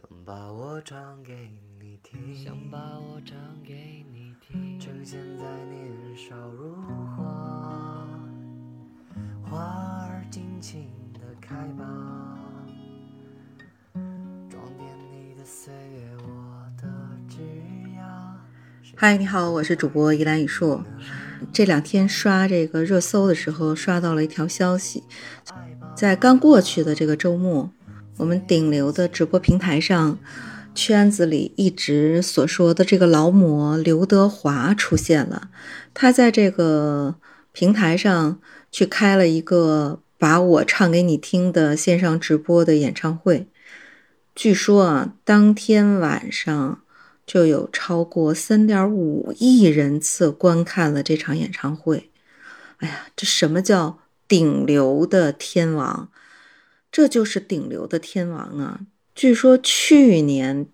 想把我唱给你听，想把我唱给你听，趁现在年少如花，花儿尽情的开吧，装点你的岁月，我的枝桠。嗨，你好，我是主播依兰雨树。这两天刷这个热搜的时候，刷到了一条消息，在刚过去的这个周末，我们顶流的直播平台上，圈子里一直所说的这个劳模刘德华出现了。他在这个平台上去开了一个把我唱给你听的线上直播的演唱会。据说啊，当天晚上。就有超过三点五亿人次观看了这场演唱会。哎呀，这什么叫顶流的天王？这就是顶流的天王啊！据说去年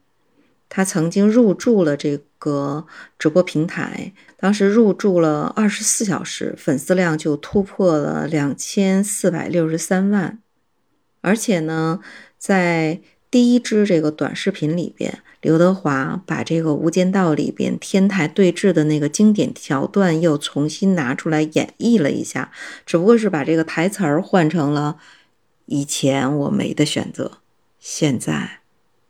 他曾经入驻了这个直播平台，当时入驻了二十四小时，粉丝量就突破了两千四百六十三万。而且呢，在第一支这个短视频里边。刘德华把这个《无间道》里边天台对峙的那个经典桥段又重新拿出来演绎了一下，只不过是把这个台词儿换成了“以前我没得选择，现在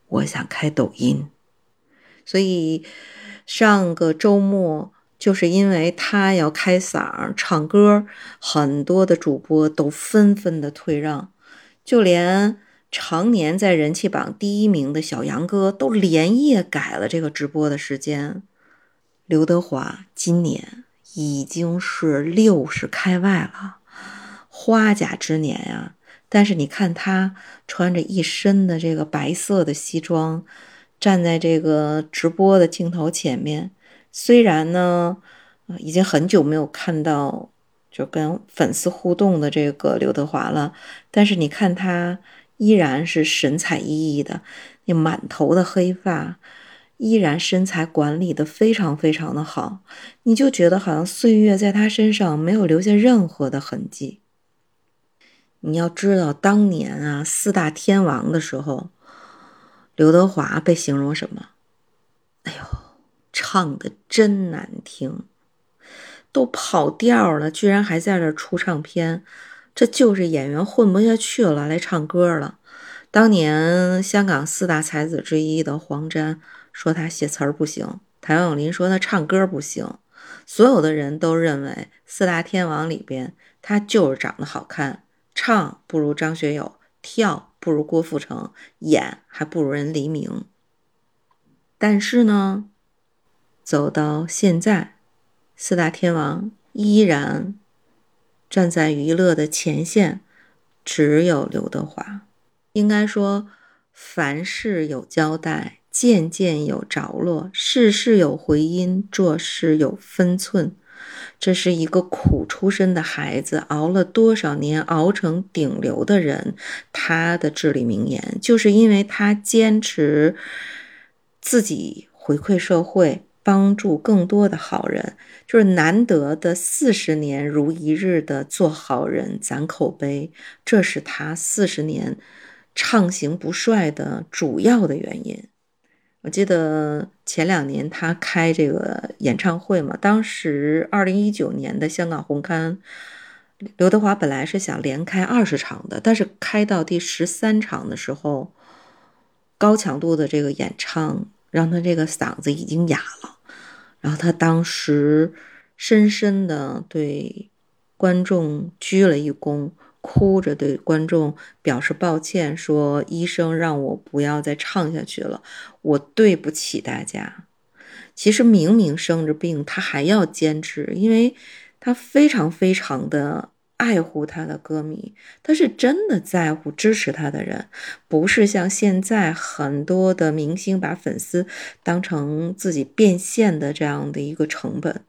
我想开抖音”。所以上个周末就是因为他要开嗓唱歌，很多的主播都纷纷的退让，就连。常年在人气榜第一名的小杨哥都连夜改了这个直播的时间。刘德华今年已经是六十开外了，花甲之年呀！但是你看他穿着一身的这个白色的西装，站在这个直播的镜头前面，虽然呢，已经很久没有看到就跟粉丝互动的这个刘德华了，但是你看他。依然是神采奕奕的，那满头的黑发，依然身材管理的非常非常的好，你就觉得好像岁月在他身上没有留下任何的痕迹。你要知道，当年啊四大天王的时候，刘德华被形容什么？哎呦，唱的真难听，都跑调了，居然还在这出唱片。这就是演员混不下去了，来唱歌了。当年香港四大才子之一的黄沾说他写词儿不行，谭咏麟说他唱歌不行，所有的人都认为四大天王里边他就是长得好看，唱不如张学友，跳不如郭富城，演还不如人黎明。但是呢，走到现在，四大天王依然。站在娱乐的前线，只有刘德华。应该说，凡事有交代，件件有着落，事事有回音，做事有分寸。这是一个苦出身的孩子，熬了多少年，熬成顶流的人。他的至理名言，就是因为他坚持自己回馈社会。帮助更多的好人，就是难得的四十年如一日的做好人攒口碑，这是他四十年畅行不衰的主要的原因。我记得前两年他开这个演唱会嘛，当时二零一九年的香港红磡，刘德华本来是想连开二十场的，但是开到第十三场的时候，高强度的这个演唱让他这个嗓子已经哑了。然后他当时深深的对观众鞠了一躬，哭着对观众表示抱歉，说：“医生让我不要再唱下去了，我对不起大家。”其实明明生着病，他还要坚持，因为他非常非常的。爱护他的歌迷，他是真的在乎支持他的人，不是像现在很多的明星把粉丝当成自己变现的这样的一个成本。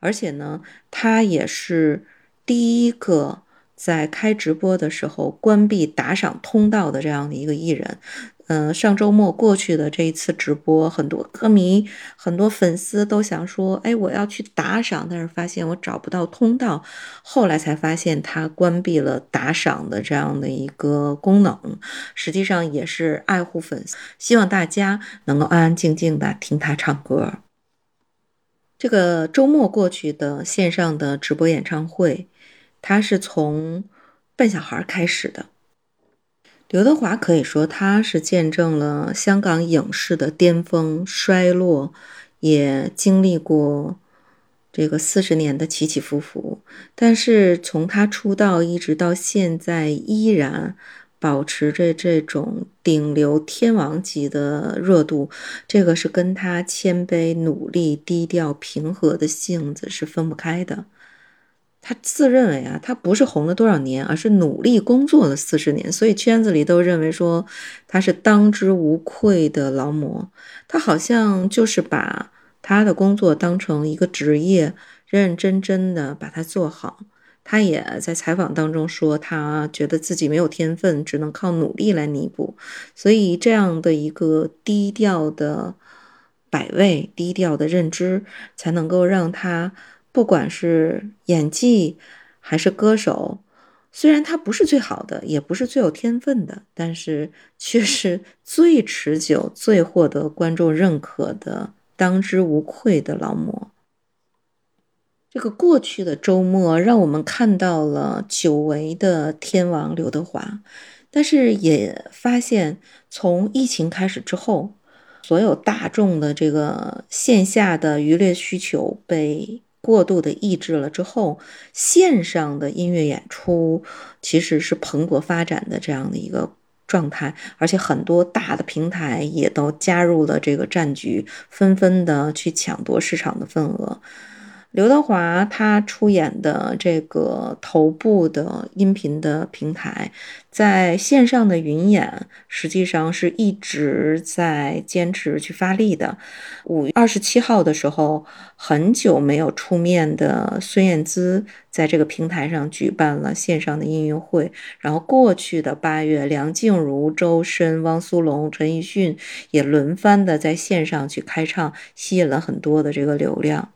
而且呢，他也是第一个在开直播的时候关闭打赏通道的这样的一个艺人。嗯，上周末过去的这一次直播，很多歌迷、很多粉丝都想说：“哎，我要去打赏。”但是发现我找不到通道，后来才发现他关闭了打赏的这样的一个功能。实际上也是爱护粉丝，希望大家能够安安静静的听他唱歌。这个周末过去的线上的直播演唱会，他是从笨小孩开始的。刘德华可以说，他是见证了香港影视的巅峰衰落，也经历过这个四十年的起起伏伏。但是从他出道一直到现在，依然保持着这种顶流天王级的热度，这个是跟他谦卑、努力、低调、平和的性子是分不开的。他自认为啊，他不是红了多少年，而是努力工作了四十年，所以圈子里都认为说他是当之无愧的劳模。他好像就是把他的工作当成一个职业，认认真真的把它做好。他也在采访当中说，他觉得自己没有天分，只能靠努力来弥补。所以这样的一个低调的摆位、低调的认知，才能够让他。不管是演技还是歌手，虽然他不是最好的，也不是最有天分的，但是却是最持久、最获得观众认可的、当之无愧的劳模。这个过去的周末，让我们看到了久违的天王刘德华，但是也发现，从疫情开始之后，所有大众的这个线下的娱乐需求被。过度的抑制了之后，线上的音乐演出其实是蓬勃发展的这样的一个状态，而且很多大的平台也都加入了这个战局，纷纷的去抢夺市场的份额。刘德华他出演的这个头部的音频的平台，在线上的云演，实际上是一直在坚持去发力的。五月二十七号的时候，很久没有出面的孙燕姿，在这个平台上举办了线上的音乐会。然后过去的八月，梁静茹、周深、汪苏泷、陈奕迅也轮番的在线上去开唱，吸引了很多的这个流量。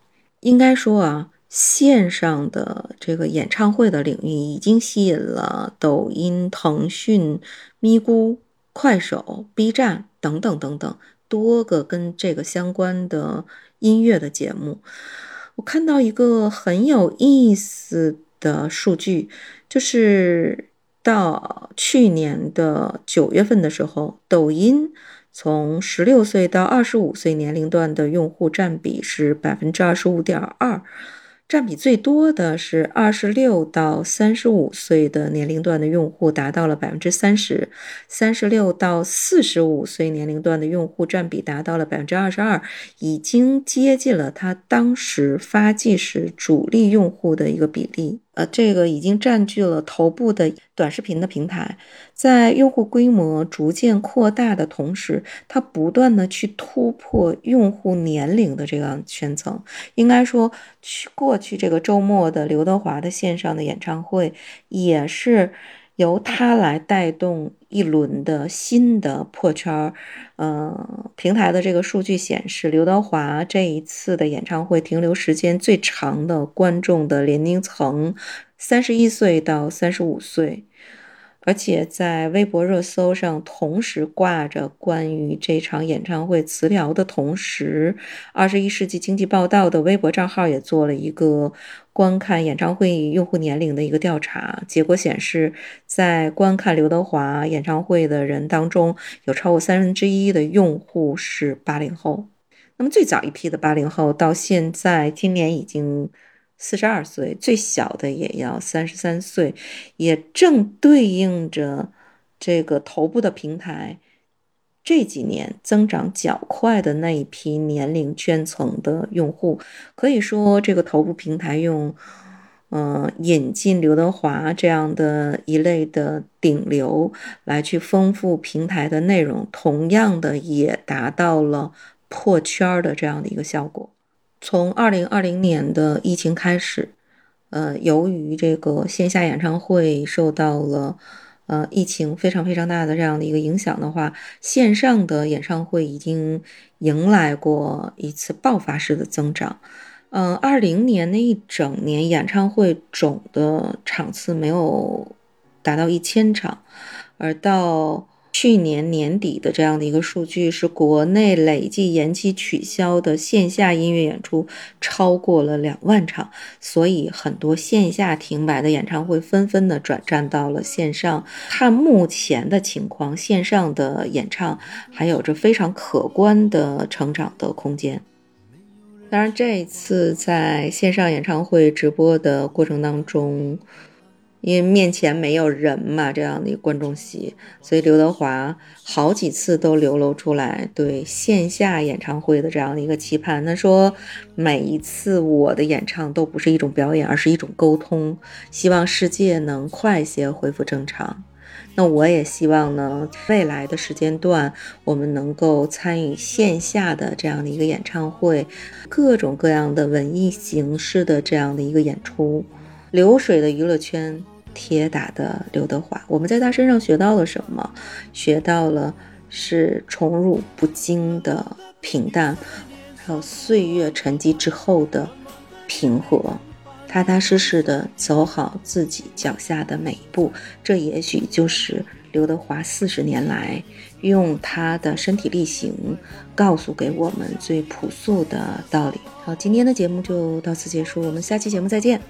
应该说啊，线上的这个演唱会的领域已经吸引了抖音、腾讯、咪咕、快手、B 站等等等等多个跟这个相关的音乐的节目。我看到一个很有意思的数据，就是到去年的九月份的时候，抖音。从十六岁到二十五岁年龄段的用户占比是百分之二十五点二，占比最多的是二十六到三十五岁的年龄段的用户，达到了百分之三十；三十六到四十五岁年龄段的用户占比达到了百分之二十二，已经接近了他当时发迹时主力用户的一个比例。呃，这个已经占据了头部的短视频的平台，在用户规模逐渐扩大的同时，它不断的去突破用户年龄的这样圈层。应该说，去过去这个周末的刘德华的线上的演唱会，也是由他来带动一轮的新的破圈儿。呃，平台的这个数据显示，刘德华这一次的演唱会停留时间最长的观众的年龄层，三十一岁到三十五岁。而且在微博热搜上同时挂着关于这场演唱会词条的同时，二十一世纪经济报道的微博账号也做了一个观看演唱会用户年龄的一个调查，结果显示，在观看刘德华演唱会的人当中，有超过三分之一的用户是八零后。那么最早一批的八零后到现在今年已经。四十二岁，最小的也要三十三岁，也正对应着这个头部的平台这几年增长较快的那一批年龄圈层的用户。可以说，这个头部平台用，嗯，引进刘德华这样的一类的顶流来去丰富平台的内容，同样的也达到了破圈的这样的一个效果。从二零二零年的疫情开始，呃，由于这个线下演唱会受到了呃疫情非常非常大的这样的一个影响的话，线上的演唱会已经迎来过一次爆发式的增长。嗯，二零年那一整年演唱会总的场次没有达到一千场，而到去年年底的这样的一个数据是国内累计延期取消的线下音乐演出超过了两万场，所以很多线下停摆的演唱会纷纷的转战到了线上。看目前的情况，线上的演唱还有着非常可观的成长的空间。当然，这一次在线上演唱会直播的过程当中，因为面前没有人嘛，这样的一个观众席，所以刘德华好几次都流露出来对线下演唱会的这样的一个期盼。他说：“每一次我的演唱都不是一种表演，而是一种沟通，希望世界能快些恢复正常。”那我也希望呢，未来的时间段，我们能够参与线下的这样的一个演唱会，各种各样的文艺形式的这样的一个演出。流水的娱乐圈，铁打的刘德华，我们在他身上学到了什么？学到了是宠辱不惊的平淡，还有岁月沉积之后的平和。踏踏实实的走好自己脚下的每一步，这也许就是刘德华四十年来用他的身体力行告诉给我们最朴素的道理。好，今天的节目就到此结束，我们下期节目再见。